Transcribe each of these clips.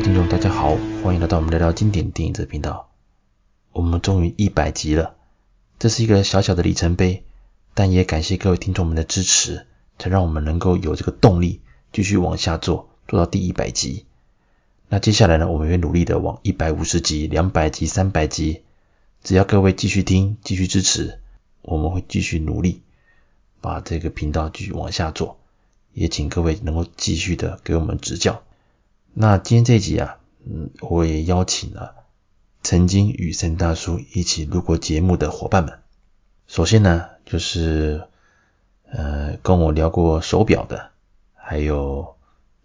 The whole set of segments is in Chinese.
听众，大家好，欢迎来到我们聊聊经典电影这频道。我们终于一百集了，这是一个小小的里程碑，但也感谢各位听众们的支持，才让我们能够有这个动力继续往下做，做到第一百集。那接下来呢，我们会努力的往一百五十集、两百集、三百集，只要各位继续听、继续支持，我们会继续努力把这个频道继续往下做。也请各位能够继续的给我们指教。那今天这集啊，嗯，我也邀请了曾经与森大叔一起录过节目的伙伴们。首先呢，就是呃跟我聊过手表的，还有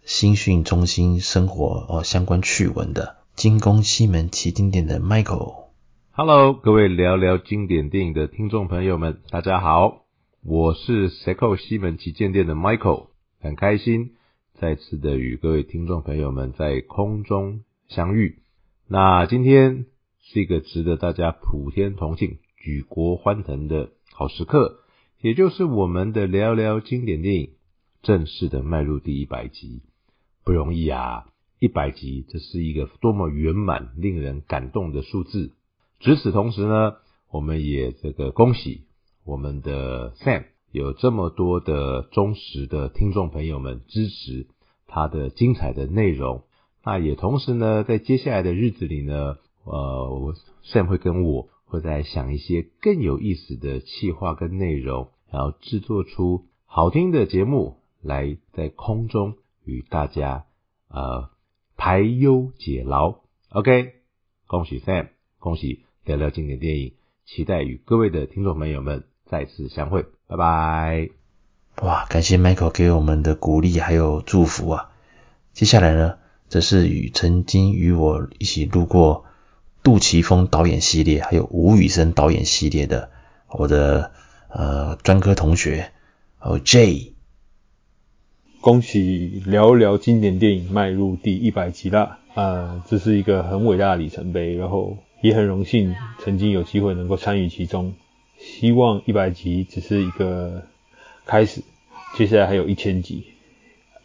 新讯中心生活哦相关趣闻的精工西门旗舰店的 Michael。Hello，各位聊聊经典电影的听众朋友们，大家好，我是 Seiko 西门旗舰店的 Michael。很开心再次的与各位听众朋友们在空中相遇。那今天是一个值得大家普天同庆、举国欢腾的好时刻，也就是我们的聊聊经典电影正式的迈入第一百集，不容易啊！一百集，这是一个多么圆满、令人感动的数字。与此同时呢，我们也这个恭喜我们的 Sam。有这么多的忠实的听众朋友们支持他的精彩的内容，那也同时呢，在接下来的日子里呢，呃，Sam 会跟我会再想一些更有意思的企划跟内容，然后制作出好听的节目来在空中与大家呃排忧解劳。OK，恭喜 Sam，恭喜聊聊经典电影，期待与各位的听众朋友们再次相会。拜拜！哇，感谢 Michael 给我们的鼓励还有祝福啊！接下来呢，则是与曾经与我一起录过杜琪峰导演系列，还有吴宇森导演系列的我的呃专科同学，还有 Jay。恭喜聊聊经典电影迈入第一百集啦！啊、这是一个很伟大的里程碑，然后也很荣幸曾经有机会能够参与其中。希望一百集只是一个开始，接下来还有一千集、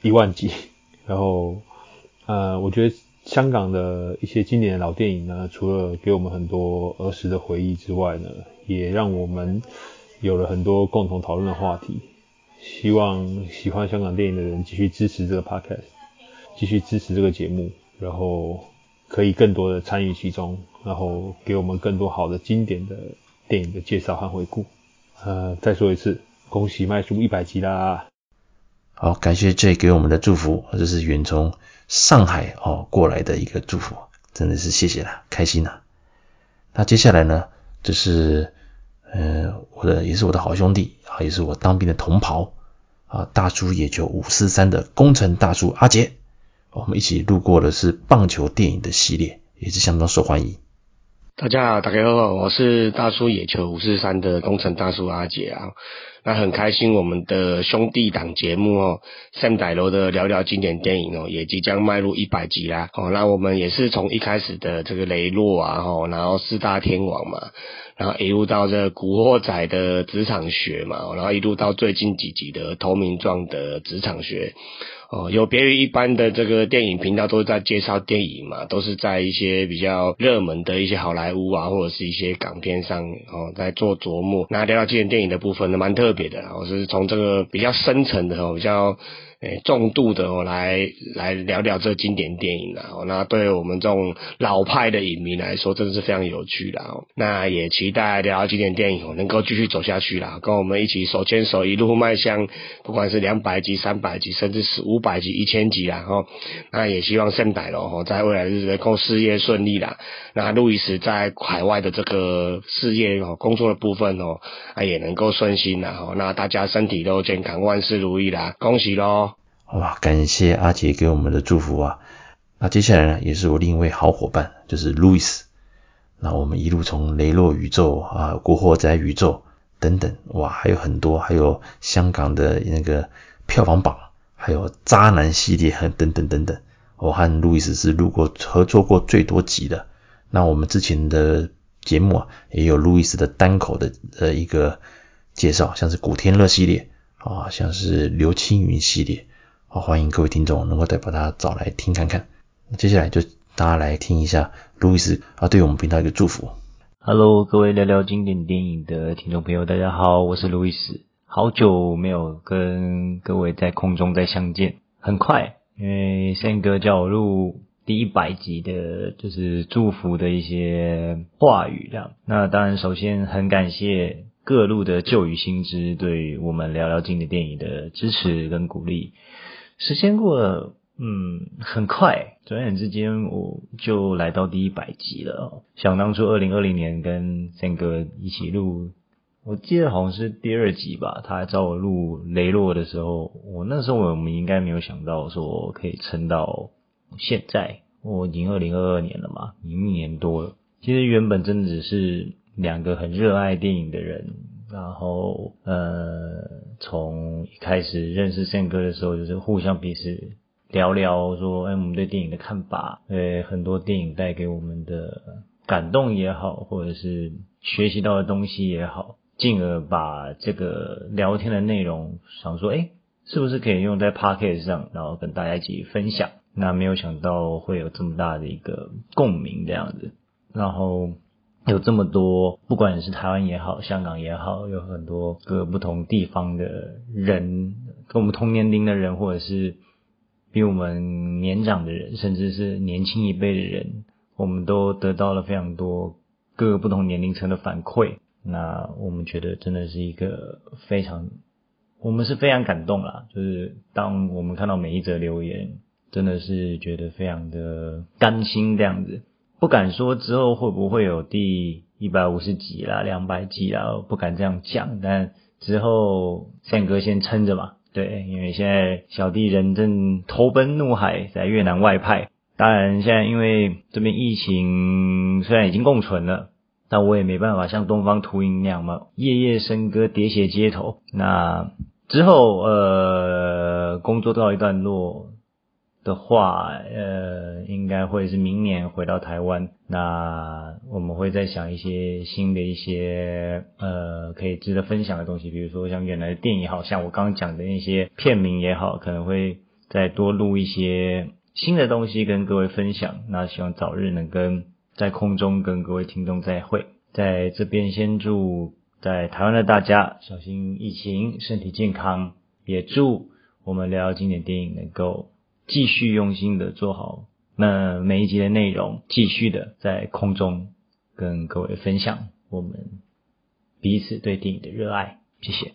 一万集。然后，呃，我觉得香港的一些经典的老电影呢，除了给我们很多儿时的回忆之外呢，也让我们有了很多共同讨论的话题。希望喜欢香港电影的人继续支持这个 podcast，继续支持这个节目，然后可以更多的参与其中，然后给我们更多好的经典的。电影的介绍和回顾，呃，再说一次，恭喜迈入一百集啦！好，感谢 J 给我们的祝福，这是远从上海哦过来的一个祝福，真的是谢谢了，开心呐。那接下来呢，这是呃我的也是我的好兄弟啊，也是我当兵的同袍啊，大叔野球五四三的工程大叔阿杰，我们一起录过的是棒球电影的系列，也是相当受欢迎。大家好，大家好，我是大叔野球五四三的工程大叔阿杰啊。那很开心，我们的兄弟档节目哦，Sam 大佬的聊聊经典电影哦，也即将迈入一百集啦。哦，那我们也是从一开始的这个雷洛啊，吼，然后四大天王嘛，然后一路到这古惑仔的职场学嘛，然后一路到最近几集的投名状的职场学。哦，有别于一般的这个电影频道，都是在介绍电影嘛，都是在一些比较热门的一些好莱坞啊，或者是一些港片上哦，在做琢磨。那聊到今天电影的部分呢，蛮特别的，我是从这个比较深层的，比较。诶，重度的哦，来来聊聊这经典电影啦。哦，那对我们这种老派的影迷来说，真的是非常有趣的哦。那也期待聊经典电影哦，能够继续走下去啦，跟我们一起手牵手一路迈向，不管是两百集、三百集，甚至是五百集、一千集啦。哦，那也希望 Sam 大佬哦，在未来日子能够事业顺利啦。那路易斯在海外的这个事业哦，工作的部分哦，啊也能够顺心啦。哦，那大家身体都健康，万事如意啦，恭喜喽！哇，感谢阿杰给我们的祝福啊！那接下来呢，也是我另一位好伙伴，就是路易斯。那我们一路从雷洛宇宙啊、古惑仔宇宙等等，哇，还有很多，还有香港的那个票房榜，还有渣男系列，等等等等。我和路易斯是录过合作过最多集的。那我们之前的节目啊，也有路易斯的单口的呃一个介绍，像是古天乐系列啊，像是刘青云系列。好，欢迎各位听众能够再把它找来听看看。那接下来就大家来听一下路易斯啊对我们频道一个祝福。Hello，各位聊聊经典电影的听众朋友，大家好，我是路易斯，好久没有跟各位在空中再相见，很快，因为森哥叫我录第一百集的，就是祝福的一些话语这样。那当然，首先很感谢。各路的旧与新知对我们聊聊经典电影的支持跟鼓励，时间过了，嗯，很快，转眼之间我就来到第一百集了。想当初二零二零年跟森哥一起录，我记得好像是第二集吧，他还找我录雷洛的时候，我那时候我们应该没有想到说可以撑到现在，我已经二零二二年了嘛，已经一年多了。其实原本真的只是。两个很热爱电影的人，然后呃，从一开始认识 Sam 哥的时候，就是互相彼此聊聊说，哎，我们对电影的看法，呃很多电影带给我们的感动也好，或者是学习到的东西也好，进而把这个聊天的内容想说，哎，是不是可以用在 Podcast 上，然后跟大家一起分享？那没有想到会有这么大的一个共鸣这样子，然后。有这么多，不管是台湾也好，香港也好，有很多各不同地方的人，跟我们同年龄的人，或者是比我们年长的人，甚至是年轻一辈的人，我们都得到了非常多各个不同年龄层的反馈。那我们觉得真的是一个非常，我们是非常感动啦。就是当我们看到每一则留言，真的是觉得非常的甘心这样子。不敢说之后会不会有第一百五十集啦、两百集啦，不敢这样讲。但之后 Sam 哥先撑着嘛，对，因为现在小弟人正投奔怒海，在越南外派。当然，现在因为这边疫情虽然已经共存了，但我也没办法像东方秃鹰那样嘛，夜夜笙歌、喋血街头。那之后，呃，工作到一段落。的话，呃，应该会是明年回到台湾。那我们会再想一些新的一些呃可以值得分享的东西，比如说像原来的电影好，像我刚刚讲的那些片名也好，可能会再多录一些新的东西跟各位分享。那希望早日能跟在空中跟各位听众再会。在这边先祝在台湾的大家小心疫情，身体健康，也祝我们聊聊经典电影能够。继续用心的做好那每一集的内容，继续的在空中跟各位分享我们彼此对电影的热爱。谢谢。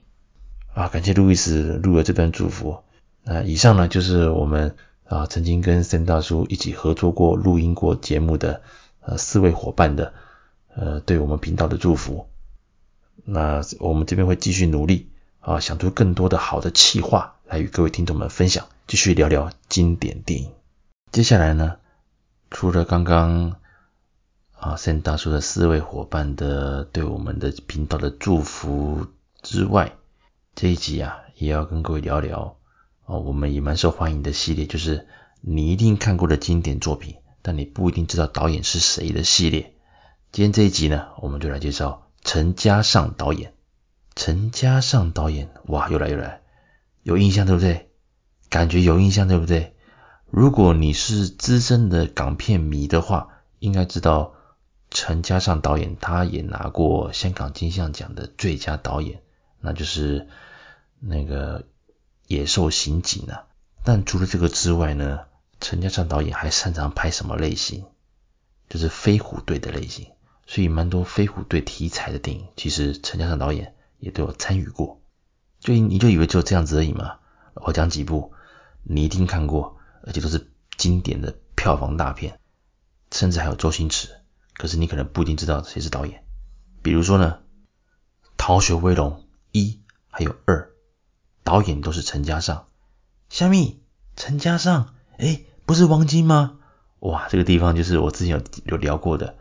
啊，感谢路易斯录了这段祝福。那以上呢，就是我们啊曾经跟森大叔一起合作过、录音过节目的呃四位伙伴的呃对我们频道的祝福。那我们这边会继续努力啊，想出更多的好的企划来与各位听众们分享。继续聊聊经典电影。接下来呢，除了刚刚啊森大叔的四位伙伴的对我们的频道的祝福之外，这一集啊也要跟各位聊聊哦，我们也蛮受欢迎的系列，就是你一定看过的经典作品，但你不一定知道导演是谁的系列。今天这一集呢，我们就来介绍陈嘉上导演。陈嘉上导演，哇，又来又来，有印象对不对？感觉有印象，对不对？如果你是资深的港片迷的话，应该知道陈嘉上导演，他也拿过香港金像奖的最佳导演，那就是那个《野兽刑警》啊。但除了这个之外呢，陈嘉上导演还擅长拍什么类型？就是飞虎队的类型。所以蛮多飞虎队题材的电影，其实陈嘉上导演也都有参与过。就你就以为只有这样子而已吗？我讲几部。你一定看过，而且都是经典的票房大片，甚至还有周星驰。可是你可能不一定知道谁是导演。比如说呢，《逃学威龙》一还有二，导演都是陈嘉上。虾米？陈嘉上？诶，不是王晶吗？哇，这个地方就是我之前有有聊过的，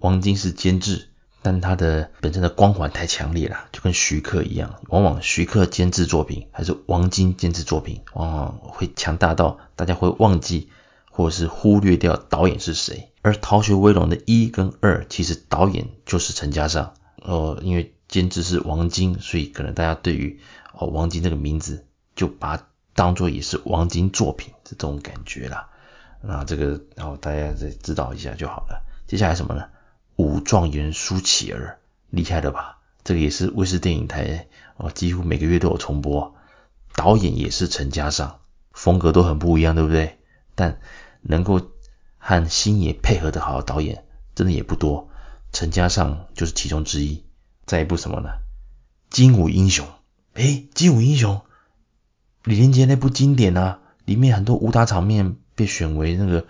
王晶是监制。但他的本身的光环太强烈了，就跟徐克一样，往往徐克监制作品还是王晶监制作品，往往会强大到大家会忘记或者是忽略掉导演是谁。而《逃学威龙》的一跟二，其实导演就是陈嘉上，呃，因为监制是王晶，所以可能大家对于哦王晶这个名字就把它当做也是王晶作品这种感觉啦。那这个然后、大家再知道一下就好了。接下来什么呢？武状元苏乞儿，厉害了吧？这个也是卫视电影台哦，几乎每个月都有重播。导演也是陈嘉上，风格都很不一样，对不对？但能够和星爷配合的好的导演，真的也不多。陈嘉上就是其中之一。再一部什么呢？精武英雄。诶，精武英雄，李连杰那部经典啊，里面很多武打场面被选为那个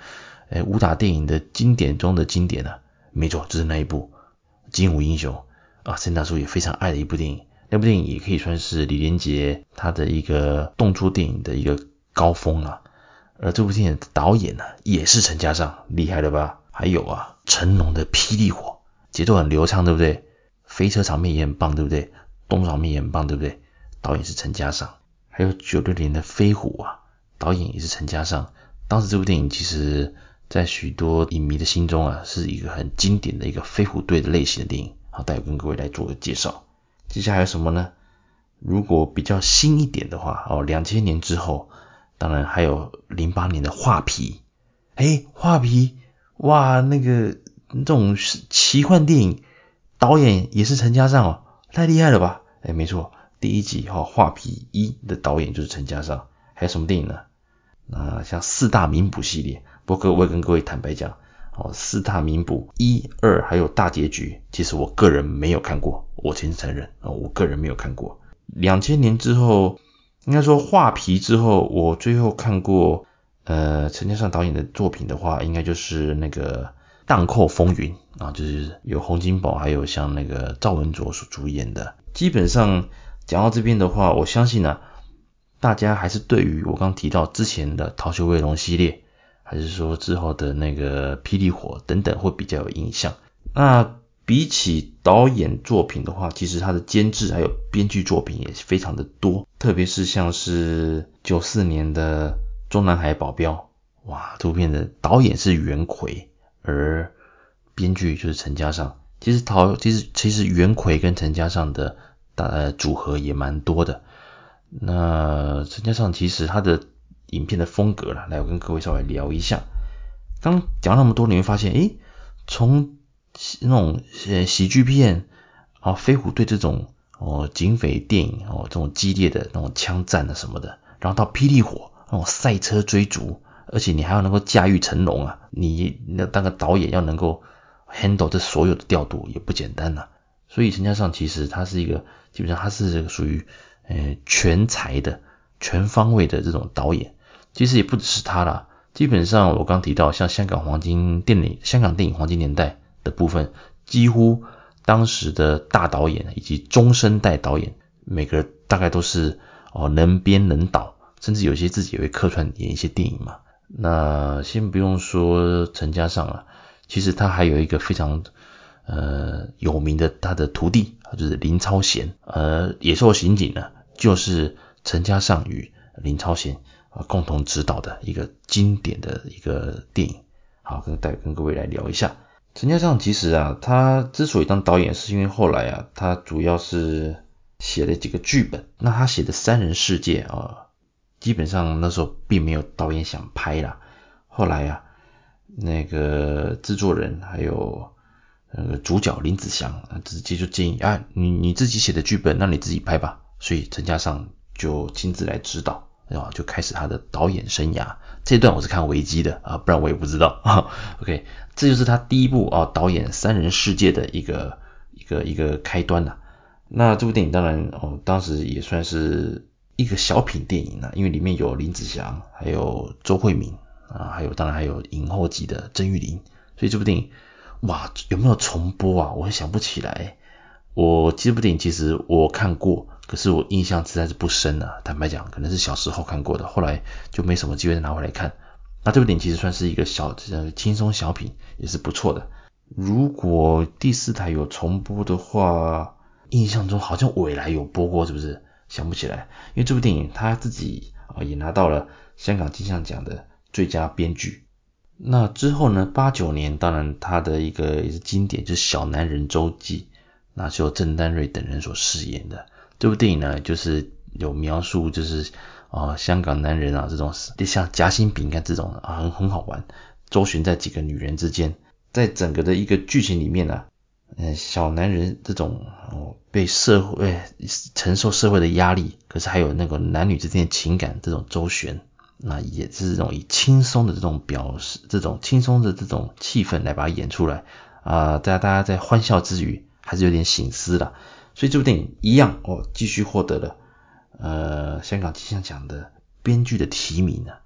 诶武打电影的经典中的经典啊。没错，就是那一部精武英雄啊，陈大叔也非常爱的一部电影。那部电影也可以算是李连杰他的一个动作电影的一个高峰啊。而这部电影的导演呢，也是陈嘉上，厉害了吧？还有啊，成龙的《霹雳火》，节奏很流畅，对不对？飞车场面也很棒，对不对？动作场面也很棒，对不对？导演是陈嘉上。还有九六年的《飞虎》啊，导演也是陈嘉上。当时这部电影其实，在许多影迷的心中啊，是一个很经典的一个飞虎队的类型的电影。好，待会跟各位来做个介绍。接下来有什么呢？如果比较新一点的话，哦，两千年之后，当然还有零八年的画皮。诶，画皮，哇，那个这种奇幻电影，导演也是陈嘉上哦，太厉害了吧？诶，没错，第一集哈、哦、画皮一的导演就是陈嘉上。还有什么电影呢？那像四大名捕系列，不过我也跟各位坦白讲。哦，四大名捕一二还有大结局，其实我个人没有看过，我先承认哦，我个人没有看过。两千年之后，应该说画皮之后，我最后看过呃陈嘉上导演的作品的话，应该就是那个《荡寇风云》啊，就是有洪金宝还有像那个赵文卓所主演的。基本上讲到这边的话，我相信呢、大家还是对于我刚提到之前的《逃学威龙》系列。还是说之后的那个霹雳火等等会比较有印象。那比起导演作品的话，其实他的监制还有编剧作品也是非常的多。特别是像是九四年的《中南海保镖》，哇，这部片的导演是袁奎，而编剧就是陈嘉上。其实陶其实其实袁奎跟陈嘉上的大组合也蛮多的。那陈嘉上其实他的。影片的风格了，来我跟各位稍微聊一下。刚讲那么多，你会发现，诶，从那种呃喜剧片啊，飞虎队这种哦警匪电影哦，这种激烈的那种枪战啊什么的，然后到霹雳火那种赛车追逐，而且你还要能够驾驭成龙啊，你那当个导演要能够 handle 这所有的调度也不简单呐、啊。所以陈嘉上其实他是一个基本上他是属于呃全才的全方位的这种导演。其实也不只是他啦，基本上我刚提到像香港黄金电影、香港电影黄金年代的部分，几乎当时的大导演以及中生代导演，每个大概都是哦能编能导，甚至有些自己也会客串演一些电影嘛。那先不用说陈嘉上了，其实他还有一个非常呃有名的他的徒弟，就是林超贤，呃《野兽刑警》呢，就是陈嘉上与林超贤啊。共同指导的一个经典的一个电影，好，跟带跟各位来聊一下。陈嘉上其实啊，他之所以当导演，是因为后来啊，他主要是写了几个剧本。那他写的《三人世界》啊，基本上那时候并没有导演想拍啦。后来啊，那个制作人还有呃主角林子祥，直接就建议啊，你你自己写的剧本，那你自己拍吧。所以陈嘉上就亲自来指导。然后就开始他的导演生涯，这段我是看维基的啊，不然我也不知道啊。OK，这就是他第一部啊导演《三人世界》的一个一个一个开端呐。那这部电影当然哦，当时也算是一个小品电影了，因为里面有林子祥，还有周慧敏啊，还有当然还有影后级的曾玉玲，所以这部电影哇有没有重播啊？我也想不起来。我这部电影其实我看过。可是我印象实在是不深啊，坦白讲，可能是小时候看过的，后来就没什么机会再拿回来看。那这部电影其实算是一个小呃轻松小品，也是不错的。如果第四台有重播的话，印象中好像未来有播过，是不是？想不起来，因为这部电影他自己啊也拿到了香港金像奖的最佳编剧。那之后呢，八九年当然他的一个也是经典，就是《小男人周记》，那是由郑丹瑞等人所饰演的。这部电影呢，就是有描述就是啊、香港男人啊这种像夹心饼干这种啊很很好玩，周旋在几个女人之间，在整个的一个剧情里面呢、嗯、小男人这种哦被社会、承受社会的压力，可是还有那个男女之间情感这种周旋，那也是这种以轻松的这种表示，这种轻松的这种气氛来把它演出来啊，大家大家在欢笑之余，还是有点醒思的。所以这部电影一样哦，继续获得了呃香港金像奖的编剧的提名呢、啊。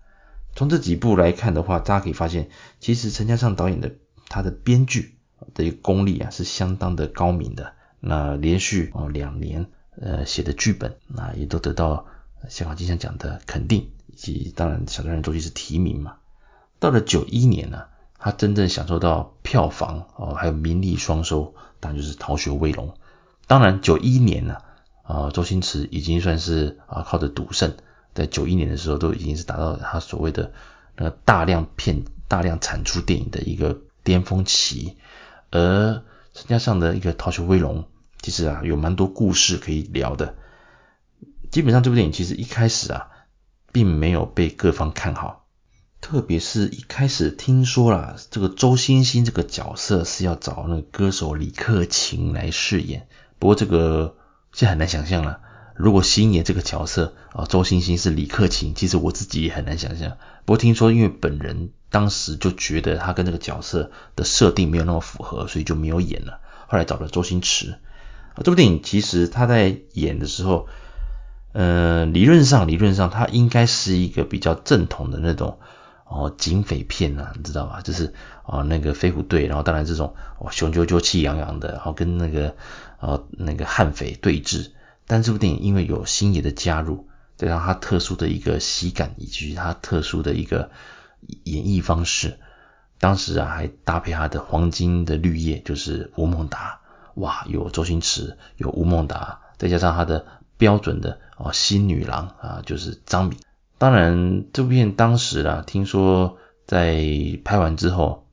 从这几部来看的话，大家可以发现，其实陈嘉上导演的他的编剧的一个功力啊是相当的高明的。那连续哦两年呃写的剧本，那也都得到香港金像奖的肯定，以及当然小男人周记是提名嘛。到了九一年呢、他真正享受到票房哦还有名利双收，当然就是《逃学威龙》。当然，九一年呢，啊，周星驰已经算是啊靠着赌圣，在九一年的时候都已经是达到他所谓的那个大量片、大量产出电影的一个巅峰期。而陈嘉上的一个《逃学威龙》，其实啊有蛮多故事可以聊的。基本上这部电影其实一开始啊，并没有被各方看好，特别是一开始听说了这个周星星这个角色是要找那个歌手李克勤来饰演。不过这个现在很难想象了。如果星爷这个角色啊，周星星是李克勤，其实我自己也很难想象。不过听说因为本人当时就觉得他跟这个角色的设定没有那么符合，所以就没有演了。后来找了周星驰。啊，这部电影其实他在演的时候，呃，理论上理论上他应该是一个比较正统的那种。哦，警匪片啊，你知道吧？就是哦，那个飞虎队，然后当然这种哦雄赳赳、气昂昂的，然后跟那个啊那个悍匪对峙。但这部电影因为有星爷的加入，再加上他特殊的一个喜感，以及他特殊的一个演绎方式，当时啊还搭配他的黄金的绿叶，就是吴孟达。哇，有周星驰，有吴孟达，再加上他的标准的哦新女郎啊，就是张敏。当然，这部片当时啊，听说在拍完之后，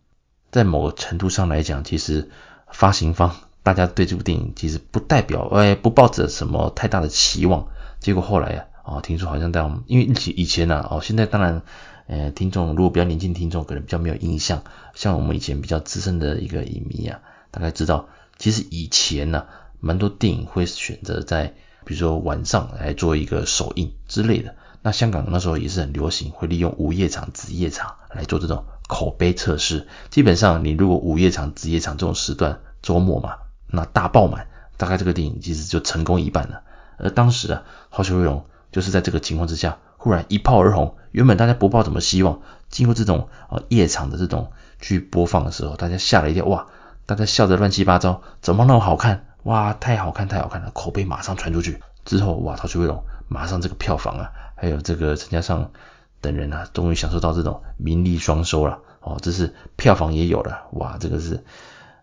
在某个程度上来讲，其实发行方大家对这部电影其实不代表，哎，不抱着什么太大的期望。结果后来啊，哦，听说好像在我们，因为以以前呢，哦，现在当然，呃，听众如果比较年轻听众可能比较没有印象，像我们以前比较资深的一个影迷啊，大概知道，其实以前呢，蛮多电影会选择在，比如说晚上来做一个首映之类的。那香港那时候也是很流行，会利用午夜场、子夜场来做这种口碑测试。基本上，你如果午夜场、子夜场这种时段，周末嘛，那大爆满，大概这个电影其实就成功一半了。而当时啊，《逃学威龙》就是在这个情况之下，忽然一炮而红。原本大家不抱什么希望，经过这种啊夜场的这种去播放的时候，大家吓了一跳，哇！大家笑得乱七八糟，怎么那么好看？哇，太好看，太好看了！口碑马上传出去之后，哇，《逃学威龙》马上这个票房啊！还有这个陈嘉上等人啊，终于享受到这种名利双收了哦，这是票房也有了，哇，这个是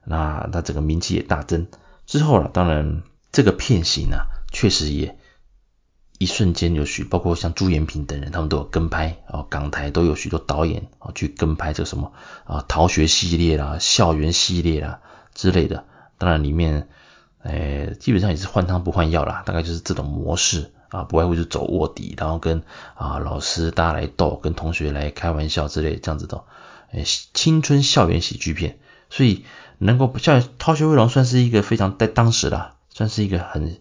那那整个名气也大增。之后了，当然这个片型啊，确实也一瞬间有许，包括像朱延平等人，他们都有跟拍哦，港台都有许多导演啊去跟拍这什么啊逃学系列啦、校园系列啦之类的。当然里面，诶，基本上也是换汤不换药啦，大概就是这种模式。啊，不外乎就走卧底，然后跟啊老师大家来斗，跟同学来开玩笑之类这样子的，诶，青春校园喜剧片，所以能够像《逃学威龙》算是一个非常在当时啦，算是一个很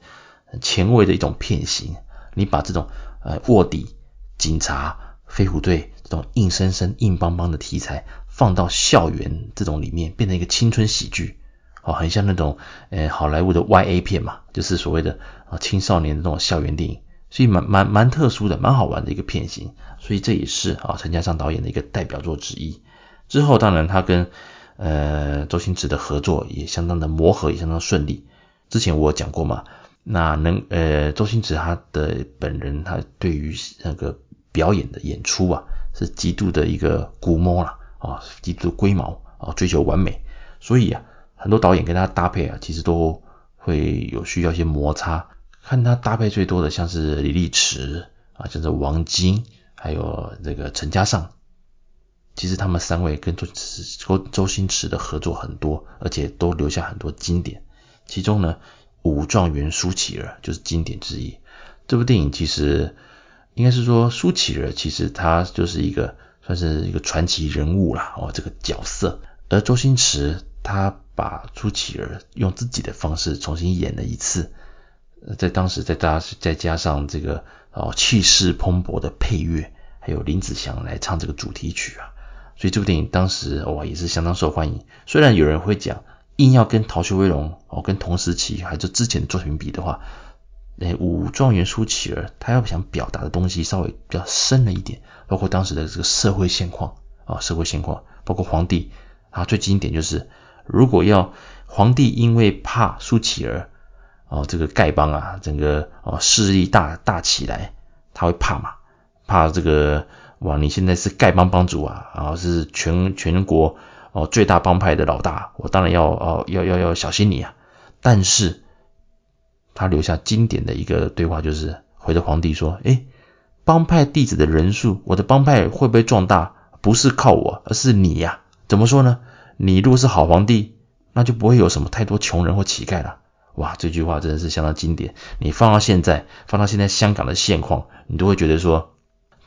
前卫的一种片型。你把这种呃卧底、警察、飞虎队这种硬生生、硬邦邦的题材放到校园这种里面，变成一个青春喜剧。哦，很像那种，呃，好莱坞的 YA 片嘛，就是所谓的啊青少年的那种校园电影，所以蛮蛮蛮特殊的，蛮好玩的一个片型，所以这也是啊陈嘉上导演的一个代表作之一。之后当然他跟呃周星驰的合作也相当的磨合，也相当顺利。之前我讲过嘛，那能呃周星驰他的本人他对于那个表演的演出啊是极度的一个估摸啦，啊极度龟毛啊追求完美，所以啊。很多导演跟他搭配啊，其实都会有需要一些摩擦。看他搭配最多的，像是李力持啊，像是王晶，还有这个陈嘉上。其实他们三位跟周周周星驰的合作很多，而且都留下很多经典。其中呢，《武状元苏乞儿》就是经典之一。这部电影其实应该是说苏乞儿其实他就是一个算是一个传奇人物啦，哦，这个角色。而周星驰他把苏乞儿用自己的方式重新演了一次，在当时再加再加上这个哦气势蓬勃的配乐，还有林子祥来唱这个主题曲啊，所以这部电影当时哇也是相当受欢迎。虽然有人会讲，硬要跟《逃学威龙》哦跟同时期还是之前的作品比的话。诶，武状元苏乞儿，他要想表达的东西稍微比较深了一点，包括当时的这个社会现况啊，社会现况，包括皇帝啊，最经典就是，如果要皇帝因为怕苏乞儿哦，这个丐帮啊，整个哦势力大大起来，他会怕嘛？怕这个哇，你现在是丐帮帮主啊，然后是全全国哦最大帮派的老大，我当然要哦要要要小心你啊，但是。他留下经典的一个对话，就是回答皇帝说：“诶，帮派弟子的人数，我的帮派会不会壮大？不是靠我，而是你呀。怎么说呢？你如果是好皇帝，那就不会有什么太多穷人或乞丐了。哇，这句话真的是相当经典。你放到现在，放到现在香港的现况，你都会觉得说，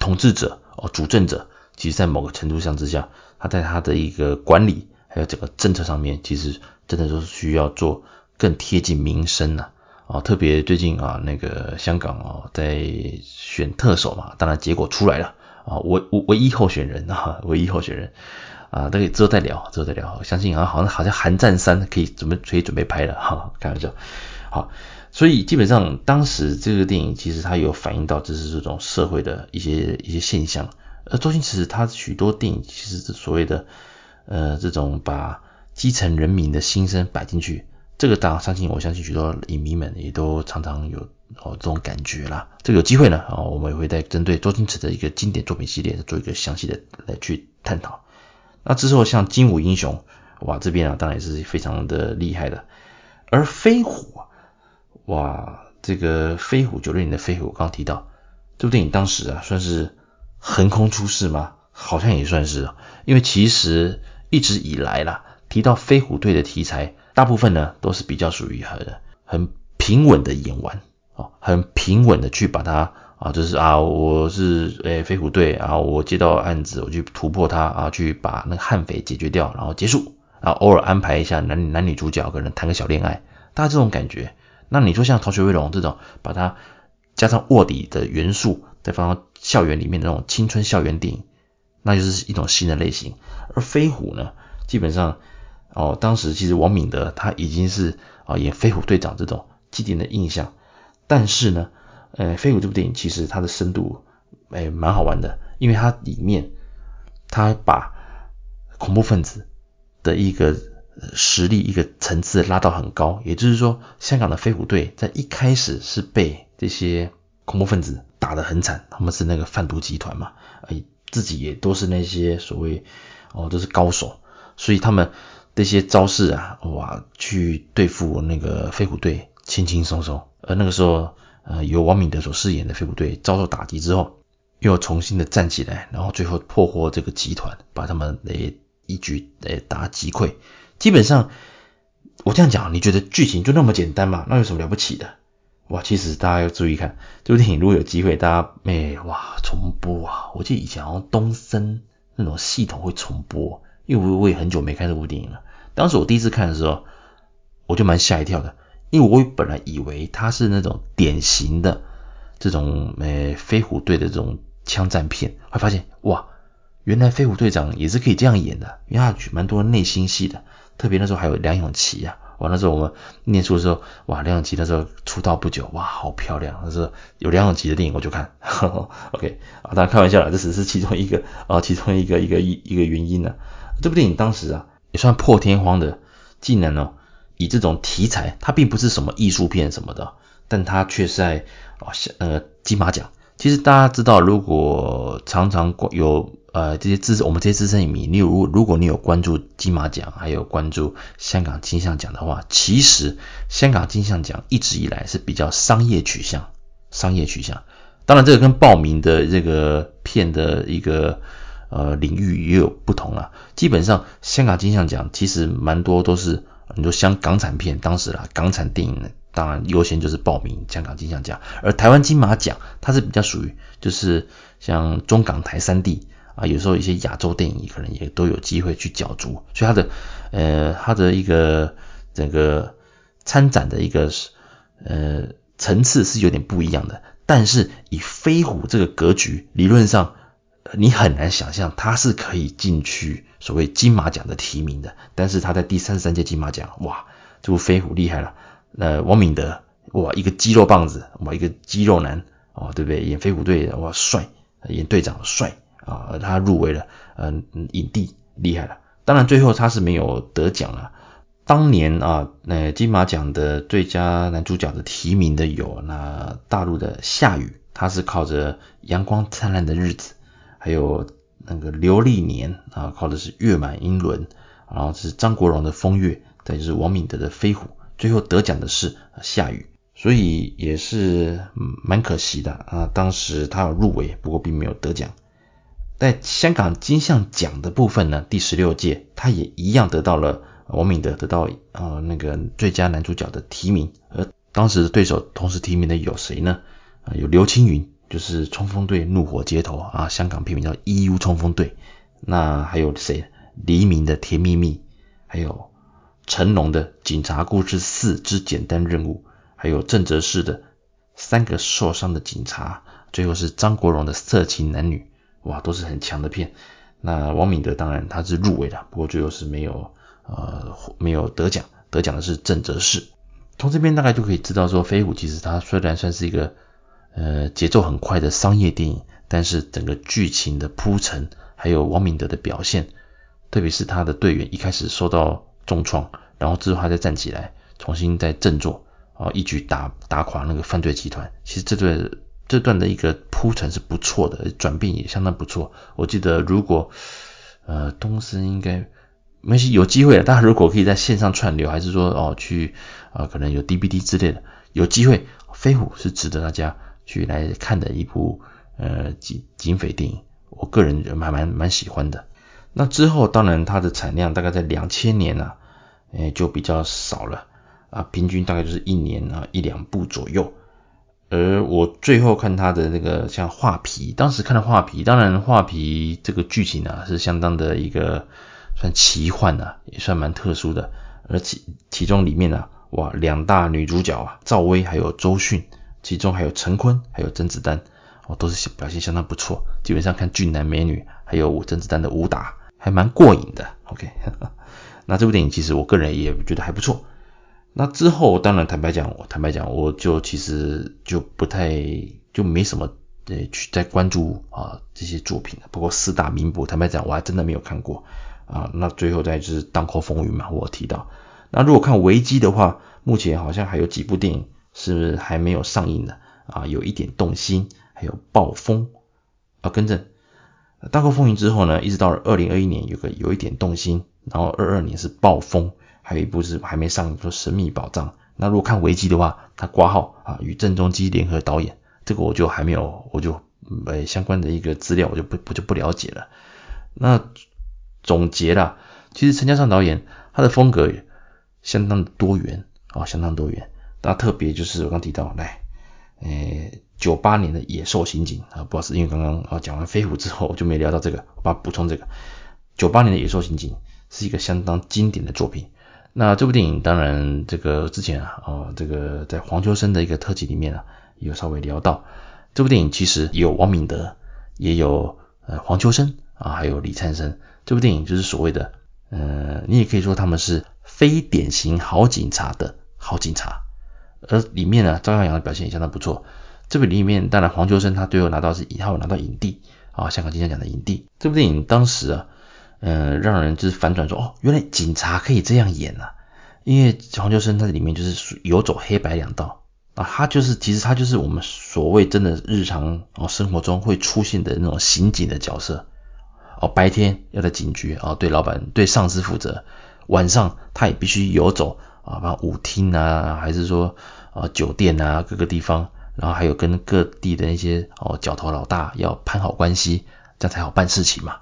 统治者哦，主政者，其实在某个程度上之下，他在他的一个管理还有整个政策上面，其实真的都是需要做更贴近民生啊。”啊，特别最近啊，那个香港哦，在选特首嘛，当然结果出来了啊，唯唯唯一候选人啊，唯一候选人啊，都可以之后再聊，之后再聊。相信啊，好像好像寒战三可以准备可以准备拍了哈，开玩笑。好，所以基本上当时这个电影其实它有反映到就是这种社会的一些一些现象。而周星驰他许多电影其实是所谓的呃这种把基层人民的心声摆进去。这个当然相信，我相信许多影迷们也都常常有哦这种感觉啦。这个有机会呢，啊，我们也会再针对周星驰的一个经典作品系列做一个详细的来去探讨。那之后像精武英雄，哇，这边啊当然也是非常的厉害的。而飞虎，哇，这个飞虎九六年的飞虎，我刚提到这部电影当时啊算是横空出世吗？好像也算是，因为其实一直以来啦，提到飞虎队的题材。大部分呢都是比较属于很很平稳的演完啊，很平稳的去把它啊，就是啊，我是诶飞虎队啊，我接到案子，我去突破它啊，去把那个悍匪解决掉，然后结束，然后偶尔安排一下男男女主角可能谈个小恋爱，大家这种感觉。那你说像逃学威龙这种，把它加上卧底的元素，再放到校园里面的那种青春校园电影，那就是一种新的类型。而飞虎呢，基本上。哦，当时其实王敏德他已经是啊演飞虎队长这种既定的印象，但是呢，呃，飞虎这部电影其实它的深度诶蛮好玩的，因为它里面它把恐怖分子的一个实力一个层次拉到很高，也就是说，香港的飞虎队在一开始是被这些恐怖分子打得很惨，他们是那个贩毒集团嘛，诶，自己也都是那些所谓哦都是高手，所以他们。这些招式啊，哇，去对付那个飞虎队轻轻松松。而那个时候，呃，由王敏德所饰演的飞虎队遭受打击之后，又重新的站起来，然后最后破获这个集团，把他们诶一举诶打击溃。基本上，我这样讲，你觉得剧情就那么简单吗？那有什么了不起的？哇，其实大家要注意看这部电影，如果有机会，大家诶哇重播啊！我记得以前好像东森那种系统会重播。因为我我也很久没看这部电影了，当时我第一次看的时候，我就蛮吓一跳的，因为我本来以为它是那种典型的这种呃飞虎队的这种枪战片，会发现哇，原来飞虎队长也是可以这样演的，因为他蛮多内心戏的，特别那时候还有梁咏琪啊，哇，那时候我们念书的时候，哇，梁咏琪那时候出道不久，哇，好漂亮，那时候有梁咏琪的电影我就看呵呵，OK 啊，当然开玩笑了，这只是其中一个啊，其中一个一个一一个原因呢。这部电影当时啊也算破天荒的，竟然哦以这种题材，它并不是什么艺术片什么的，但它却是在哦呃金马奖。其实大家知道，如果常常有呃这些资我们这些资深影迷，你有如如果你有关注金马奖，还有关注香港金像奖的话，其实香港金像奖一直以来是比较商业取向，商业取向。当然这个跟报名的这个片的一个。呃，领域也有不同啊。基本上，香港金像奖其实蛮多都是，你说香港产片，当时啦，港产电影当然优先就是报名香港金像奖，而台湾金马奖它是比较属于就是像中港台三地啊，有时候一些亚洲电影可能也都有机会去角逐，所以它的呃它的一个整个参展的一个呃层次是有点不一样的，但是以飞虎这个格局，理论上。你很难想象他是可以进去所谓金马奖的提名的，但是他在第三十三届金马奖，哇，这部飞虎厉害了。呃，王敏德，哇，一个肌肉棒子，哇，一个肌肉男，哦，对不对？演飞虎队，哇，帅，演队长帅啊，他入围了，嗯、影帝，厉害了。当然最后他是没有得奖了。当年啊，呃，金马奖的最佳男主角的提名的有那大陆的夏雨，他是靠着阳光灿烂的日子。还有那个刘历年啊，靠的是月满英伦，然后是张国荣的风月，再就是王敏德的飞虎，最后得奖的是夏雨，所以也是蛮可惜的啊。当时他有入围，不过并没有得奖。在香港金像奖的部分呢，第十六届他也一样得到了王敏德得到呃那个最佳男主角的提名，而当时的对手同时提名的有谁呢？啊，有刘青云。就是冲锋队怒火街头啊，香港片名叫 EU 冲锋队。那还有谁？黎明的甜蜜蜜，还有成龙的警察故事四之简单任务，还有郑则仕的三个受伤的警察，最后是张国荣的色情男女，哇，都是很强的片。那王敏德当然他是入围的，不过最后是没有呃没有得奖，得奖的是郑则仕。从这边大概就可以知道说，飞虎其实它虽然算是一个。呃，节奏很快的商业电影，但是整个剧情的铺陈，还有王敏德的表现，特别是他的队员一开始受到重创，然后之后他再站起来，重新再振作，啊，一举打打垮那个犯罪集团。其实这对这段的一个铺陈是不错的，转变也相当不错。我记得如果呃东森应该没事有机会了，大家如果可以在线上串流，还是说哦去啊、可能有 DVD 之类的，有机会飞虎是值得大家。去来看的一部呃警警匪电影，我个人蛮蛮蛮喜欢的。那之后当然它的产量大概在两千年啊，诶就比较少了啊，平均大概就是一年啊一两部左右。而我最后看他的那个像画皮，当时看的画皮，当然画皮这个剧情啊是相当的一个算奇幻啊，也算蛮特殊的。而其其中里面啊，哇两大女主角啊，赵薇还有周迅。其中还有陈坤，还有甄子丹，哦，都是表现相当不错。基本上看俊男美女，还有甄子丹的武打，还蛮过瘾的。OK，那这部电影其实我个人也觉得还不错。那之后，当然坦白讲，我坦白讲，我就其实就不太就没什么呃去在关注啊这些作品。不过四大名捕，坦白讲，我还真的没有看过啊。那最后再就是《荡寇风云》嘛，我提到。那如果看维基的话，目前好像还有几部电影。是还没有上映的啊，有一点动心，还有暴风啊，更正，大寇风云之后呢，一直到了二零二一年有个有一点动心，然后二二年是暴风，还有一部是还没上，说神秘宝藏。那如果看维基的话，他挂号啊与郑中基联合导演，这个我就还没有，我就呃相关的一个资料我就不我就不了解了。那总结啦，其实陈嘉上导演他的风格相当多元啊，相当多元。那特别就是我刚提到，来，诶，九八年的《野兽刑警》啊，不好意思，因为刚刚啊讲完飞虎之后，我就没聊到这个，我把它补充这个。九八年的《野兽刑警》是一个相当经典的作品。那这部电影当然，这个之前啊，哦，这个在黄秋生的一个特辑里面啊，有稍微聊到，这部电影其实有王敏德，也有呃黄秋生啊，还有李灿森。这部电影就是所谓的，呃，你也可以说他们是非典型好警察的好警察。而里面呢，赵耀扬的表现也相当不错。这部里面，当然黄秋生他最后拿到是以后拿到影帝啊，香港金像奖的影帝。这部电影当时啊，呃，让人就是反转说，哦，原来警察可以这样演啊。因为黄秋生他里面就是游走黑白两道啊，他就是其实他就是我们所谓真的日常哦生活中会出现的那种刑警的角色哦，白天要在警局啊，对老板对上司负责，晚上他也必须游走。啊，把舞厅啊，还是说啊酒店啊，各个地方，然后还有跟各地的那些哦角头老大要攀好关系，这样才好办事情嘛。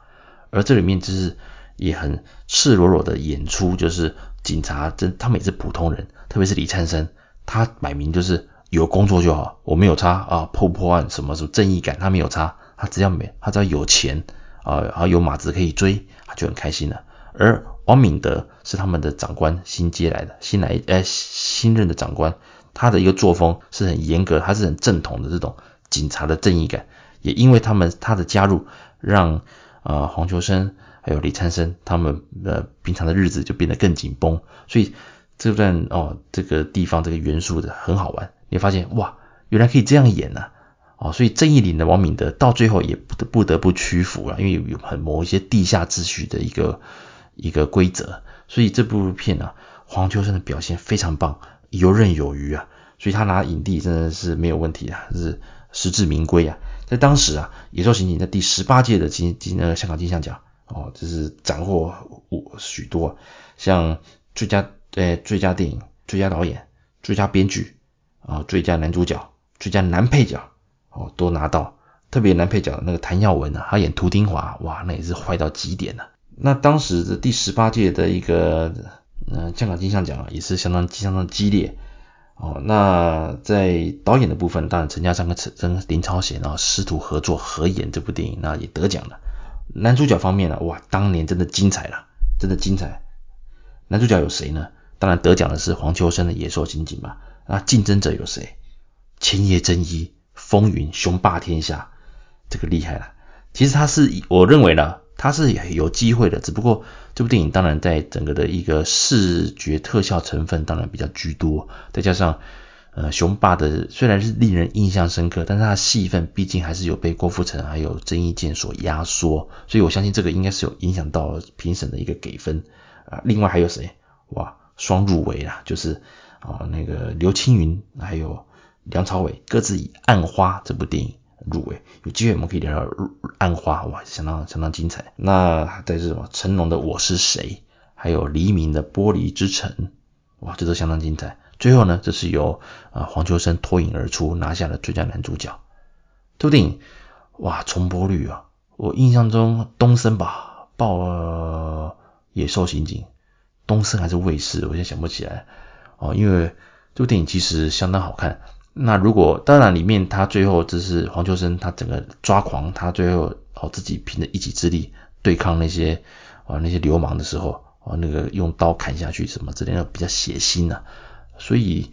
而这里面就是也很赤裸裸的演出，就是警察真他们也是普通人，特别是李灿森，他摆明就是有工作就好，我没有差啊，破不破案什么什么正义感他没有差，他只要没他只要有钱啊，然后有马子可以追，他就很开心了。而王敏德是他们的长官新接来的，新来呃新任的长官，他的一个作风是很严格，他是很正统的这种警察的正义感，也因为他们他的加入，让呃黄秋生还有李灿森他们呃平常的日子就变得更紧绷，所以这段哦这个地方这个元素的很好玩，你发现哇原来可以这样演呐、啊，哦所以正义里的王敏德到最后也不得不得不屈服了，因为有很某一些地下秩序的一个一个规则，所以这部片啊黄秋生的表现非常棒，游刃有余啊，所以他拿影帝真的是没有问题啊，是实至名归啊。在当时啊，《野兽刑警》在第十八届的金金呃香港金像奖哦，就是斩获许多，像最佳呃最佳电影、最佳导演、最佳编剧啊、最佳男主角、最佳男配角哦都拿到。特别男配角那个谭耀文啊，他演屠丁华，哇，那也是坏到极点了。那当时的第十八届的一个呃香港金像奖啊也是相当相当激烈。哦，那在导演的部分，当然陈嘉上跟陈跟林超贤啊师徒合作合演这部电影，那也得奖了。男主角方面呢，哇，当年真的精彩了，真的精彩。男主角有谁呢？当然得奖的是黄秋生的《野兽刑警》嘛。那竞争者有谁？千叶真一，风云雄霸天下，这个厉害了。其实他是我认为呢。他是有机会的，只不过这部电影当然在整个的一个视觉特效成分当然比较居多，再加上呃雄霸的虽然是令人印象深刻，但是他戏份毕竟还是有被郭富城还有郑伊健所压缩，所以我相信这个应该是有影响到评审的一个给分啊。另外还有谁？哇，双入围啦，就是啊那个刘青云还有梁朝伟各自以《暗花》这部电影。入围，有机会我们可以聊聊《暗花》，哇，相当相当精彩。那再是什么？成龙的《我是谁》，还有黎明的《玻璃之城》，哇，这都相当精彩。最后呢，这是由啊黄秋生脱颖而出，拿下了最佳男主角。这部电影，哇，重播率啊，我印象中东森吧报了《野兽刑警》，东森还是卫视，我现在想不起来哦，因为这部电影其实相当好看。那如果当然里面他最后就是黄秋生他整个抓狂，他最后哦自己凭着一己之力对抗那些啊那些流氓的时候啊那个用刀砍下去什么之类的比较血腥、啊，所以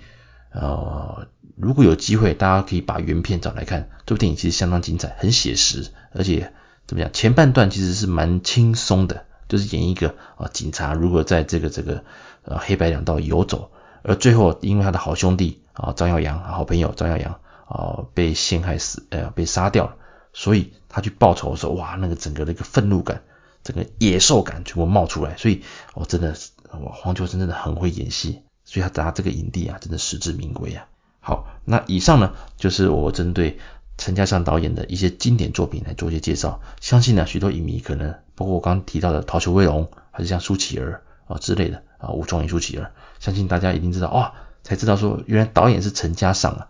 呃如果有机会大家可以把原片找来看，这部电影其实相当精彩，很写实，而且怎么讲前半段其实是蛮轻松的，就是演一个啊警察如果在这个这个呃黑白两道游走。而最后，因为他的好兄弟啊张耀扬，好朋友张耀扬啊被陷害死，呃被杀掉了，所以他去报仇的时候，哇，那个整个的一个愤怒感，整个野兽感全部冒出来，所以我、哦、真的，哇，黄秋生真的很会演戏，所以他拿这个影帝啊，真的实至名归啊。好，那以上呢就是我针对陈嘉上导演的一些经典作品来做一些介绍，相信呢许多影迷可能包括我刚刚提到的《逃学威龙》，还是像舒淇儿啊之类的。啊，武状元苏乞儿，相信大家一定知道哦，才知道说原来导演是陈嘉上啊。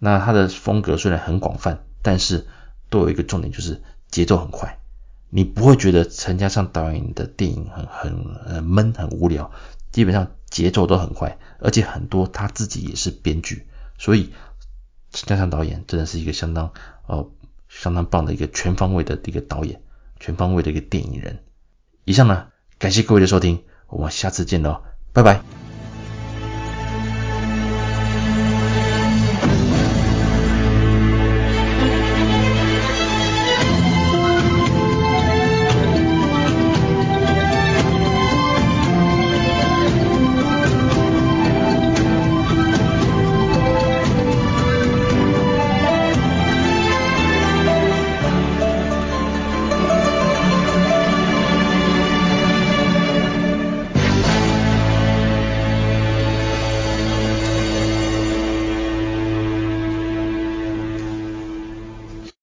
那他的风格虽然很广泛，但是都有一个重点，就是节奏很快。你不会觉得陈嘉上导演的电影很很呃闷很无聊，基本上节奏都很快，而且很多他自己也是编剧，所以陈嘉上导演真的是一个相当呃相当棒的一个全方位的一个导演，全方位的一个电影人。以上呢，感谢各位的收听。我们下次见喽，拜拜。